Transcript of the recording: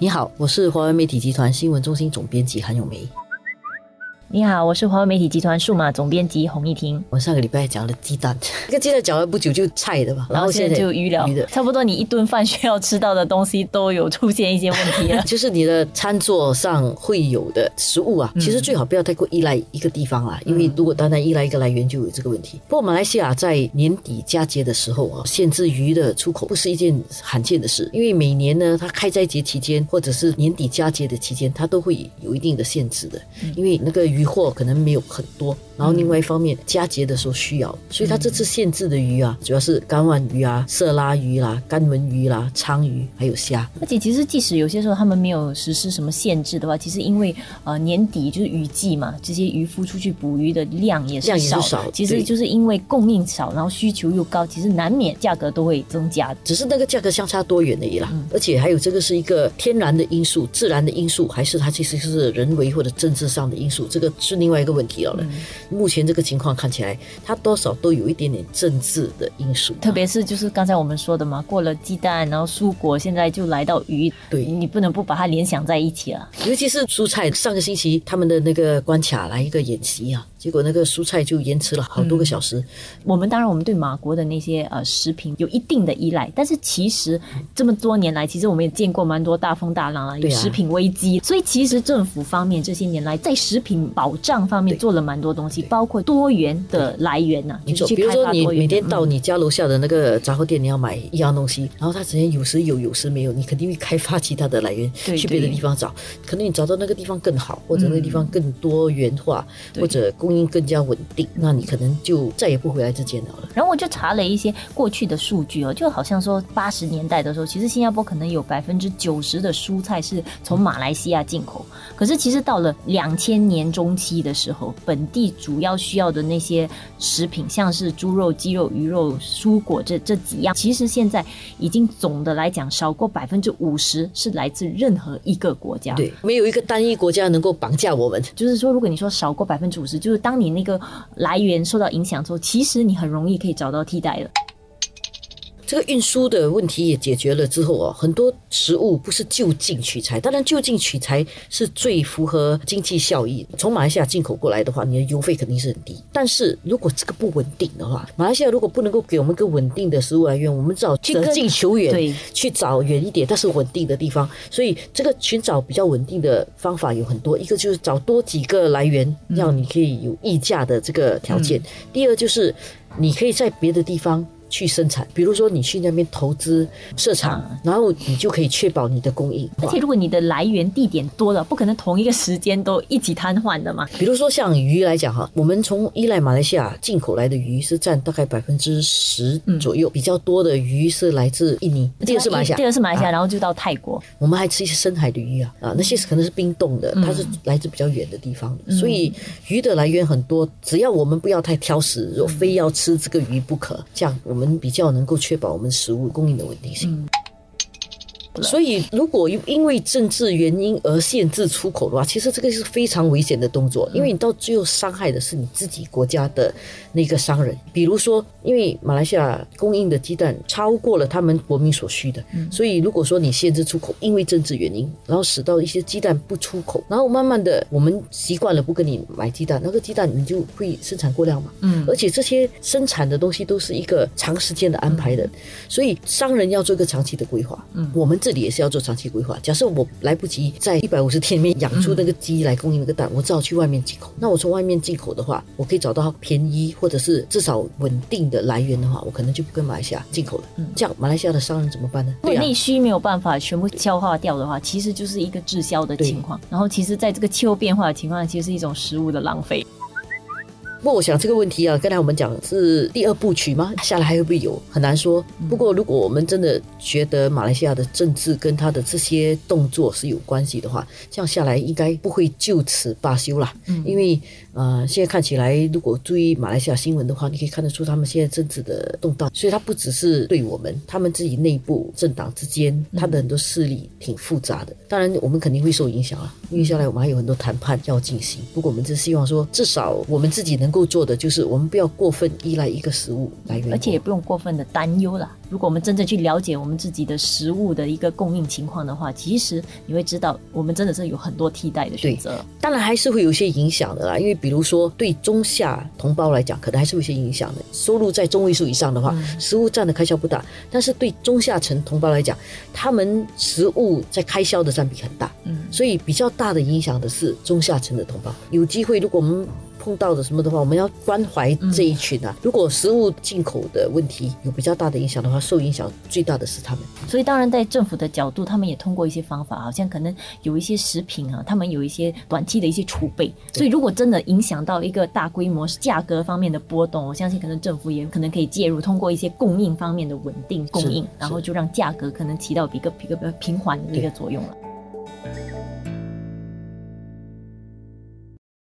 你好，我是华为媒体集团新闻中心总编辑韩永梅。你好，我是华为媒体集团数码总编辑洪一婷。我上个礼拜讲了鸡蛋，这个鸡蛋讲了不久就菜的吧，然后现在就鱼了，差不多你一顿饭需要吃到的东西都有出现一些问题了。就是你的餐桌上会有的食物啊，其实最好不要太过依赖一个地方啊，因为如果单单依赖一个来源就有这个问题。不过马来西亚在年底佳节的时候啊，限制鱼的出口不是一件罕见的事，因为每年呢，它开斋节期间或者是年底佳节的期间，它都会有一定的限制的，因为那个鱼。鱼货可能没有很多。然后另外一方面，佳节的时候需要，所以它这次限制的鱼啊，主要是干碗鱼啊、色拉鱼啦、干文鱼啦、鲳鱼，还有虾。而且其实即使有些时候他们没有实施什么限制的话，其实因为呃年底就是雨季嘛，这些渔夫出去捕鱼的量也是少，其实就是因为供应少，然后需求又高，其实难免价格都会增加。只是那个价格相差多远而已啦。而且还有这个是一个天然的因素、自然的因素，还是它其实是人为或者政治上的因素，这个是另外一个问题了。目前这个情况看起来，它多少都有一点点政治的因素，特别是就是刚才我们说的嘛，过了鸡蛋，然后蔬果，现在就来到鱼，对你不能不把它联想在一起了。尤其是蔬菜，上个星期他们的那个关卡来一个演习啊。结果那个蔬菜就延迟了好多个小时。我们当然，我们对马国的那些呃食品有一定的依赖，但是其实这么多年来，其实我们也见过蛮多大风大浪啊，有食品危机。所以其实政府方面这些年来在食品保障方面做了蛮多东西，包括多元的来源呐。你说，比如说你每天到你家楼下的那个杂货店，你要买一样东西，然后它之前有时有，有时没有，你肯定会开发其他的来源，去别的地方找。可能你找到那个地方更好，或者那个地方更多元化，或者供应更加稳定，那你可能就再也不回来这间了。然后我就查了一些过去的数据哦，就好像说八十年代的时候，其实新加坡可能有百分之九十的蔬菜是从马来西亚进口。可是其实到了两千年中期的时候，本地主要需要的那些食品，像是猪肉、鸡肉、鱼肉、蔬果这这几样，其实现在已经总的来讲少过百分之五十是来自任何一个国家。对，没有一个单一国家能够绑架我们。就是说，如果你说少过百分之五十，就是当你那个来源受到影响之后，其实你很容易可以找到替代的。这个运输的问题也解决了之后哦，很多食物不是就近取材，当然就近取材是最符合经济效益。从马来西亚进口过来的话，你的邮费肯定是很低。但是如果这个不稳定的话，马来西亚如果不能够给我们一个稳定的食物来源，我们只好择近求远，去找远一点但是稳定的地方。所以这个寻找比较稳定的方法有很多，一个就是找多几个来源，让你可以有溢价的这个条件；第二就是你可以在别的地方。去生产，比如说你去那边投资设厂，然后你就可以确保你的供应。而且如果你的来源地点多了，不可能同一个时间都一起瘫痪的嘛。比如说像鱼来讲哈，我们从依赖马来西亚进口来的鱼是占大概百分之十左右，比较多的鱼是来自印尼，第二是马来西亚，第二是马来西亚，然后就到泰国。我们还吃一些深海的鱼啊啊，那些可能是冰冻的，它是来自比较远的地方，所以鱼的来源很多。只要我们不要太挑食，若非要吃这个鱼不可，这样。我我们比较能够确保我们食物供应的稳定性。所以，如果因为政治原因而限制出口的话，其实这个是非常危险的动作，因为你到最后伤害的是你自己国家的那个商人。比如说，因为马来西亚供应的鸡蛋超过了他们国民所需的，所以如果说你限制出口，因为政治原因，然后使到一些鸡蛋不出口，然后慢慢的我们习惯了不跟你买鸡蛋，那个鸡蛋你就会生产过量嘛。嗯，而且这些生产的东西都是一个长时间的安排的，所以商人要做一个长期的规划。嗯，我们这里也是要做长期规划。假设我来不及在一百五十天里面养出那个鸡来供应那个蛋，我只好去外面进口。那我从外面进口的话，我可以找到便宜或者是至少稳定的来源的话，我可能就不跟马来西亚进口了。嗯，这样马来西亚的商人怎么办呢？如果内需没有办法全部消化掉的话，其实就是一个滞销的情况。然后，其实在这个气候变化的情况下，其实是一种食物的浪费。不过我想这个问题啊，刚才我们讲是第二部曲吗？下来还会不会有？很难说。不过如果我们真的觉得马来西亚的政治跟他的这些动作是有关系的话，这样下来应该不会就此罢休啦。嗯，因为呃，现在看起来，如果注意马来西亚新闻的话，你可以看得出他们现在政治的动荡。所以他不只是对我们，他们自己内部政党之间，他的很多势力挺复杂的。当然，我们肯定会受影响啊，因为下来我们还有很多谈判要进行。不过我们只希望说，至少我们自己能够。够做的就是，我们不要过分依赖一个食物来源，而且也不用过分的担忧啦。如果我们真正去了解我们自己的食物的一个供应情况的话，其实你会知道，我们真的是有很多替代的选择。当然还是会有些影响的啦，因为比如说对中下同胞来讲，可能还是有些影响的。收入在中位数以上的话，食物占的开销不大；但是对中下层同胞来讲，他们食物在开销的占比很大。嗯，所以比较大的影响的是中下层的同胞。有机会，如果我们碰到的什么的话，我们要关怀这一群啊。如果食物进口的问题有比较大的影响的话，受影响最大的是他们。所以，当然在政府的角度，他们也通过一些方法，好像可能有一些食品啊，他们有一些短期的一些储备。所以，如果真的影响到一个大规模价格方面的波动，我相信可能政府也可能可以介入，通过一些供应方面的稳定供应，然后就让价格可能起到一个一个比较平缓的一个作用了。